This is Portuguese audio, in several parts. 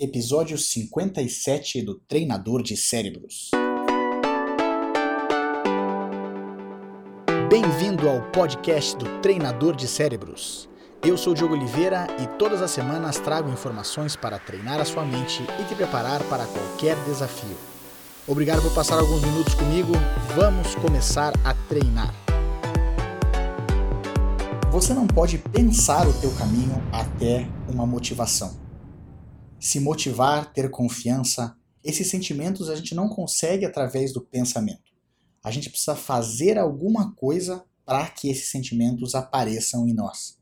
episódio 57 do Treinador de Cérebros. Bem-vindo ao podcast do Treinador de Cérebros. Eu sou Diogo Oliveira e todas as semanas trago informações para treinar a sua mente e te preparar para qualquer desafio. Obrigado por passar alguns minutos comigo. Vamos começar a treinar. Você não pode pensar o teu caminho até uma motivação. Se motivar, ter confiança, esses sentimentos a gente não consegue através do pensamento. A gente precisa fazer alguma coisa para que esses sentimentos apareçam em nós.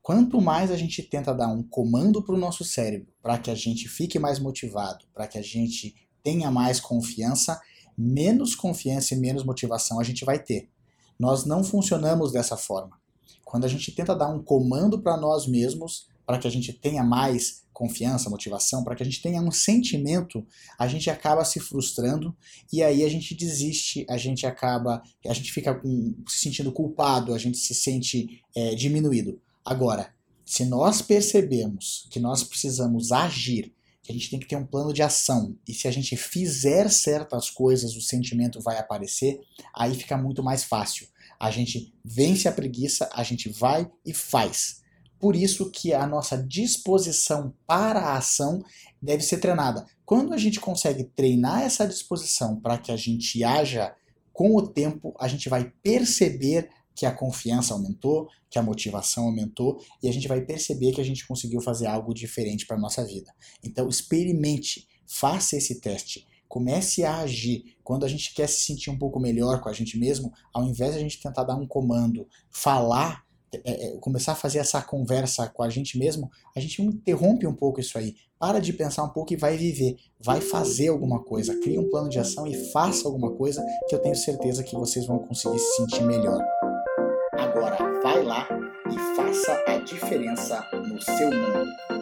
Quanto mais a gente tenta dar um comando para o nosso cérebro para que a gente fique mais motivado, para que a gente tenha mais confiança, menos confiança e menos motivação a gente vai ter. Nós não funcionamos dessa forma. Quando a gente tenta dar um comando para nós mesmos, para que a gente tenha mais confiança, motivação, para que a gente tenha um sentimento, a gente acaba se frustrando e aí a gente desiste, a gente acaba, a gente fica com, se sentindo culpado, a gente se sente é, diminuído. Agora, se nós percebemos que nós precisamos agir, que a gente tem que ter um plano de ação, e se a gente fizer certas coisas, o sentimento vai aparecer, aí fica muito mais fácil a gente vence a preguiça, a gente vai e faz. Por isso que a nossa disposição para a ação deve ser treinada. Quando a gente consegue treinar essa disposição para que a gente haja com o tempo, a gente vai perceber que a confiança aumentou, que a motivação aumentou e a gente vai perceber que a gente conseguiu fazer algo diferente para a nossa vida. Então, experimente, faça esse teste comece a agir. Quando a gente quer se sentir um pouco melhor com a gente mesmo, ao invés de a gente tentar dar um comando, falar, é, é, começar a fazer essa conversa com a gente mesmo, a gente interrompe um pouco isso aí. Para de pensar um pouco e vai viver. Vai fazer alguma coisa. Crie um plano de ação e faça alguma coisa que eu tenho certeza que vocês vão conseguir se sentir melhor. Agora, vai lá e faça a diferença no seu mundo.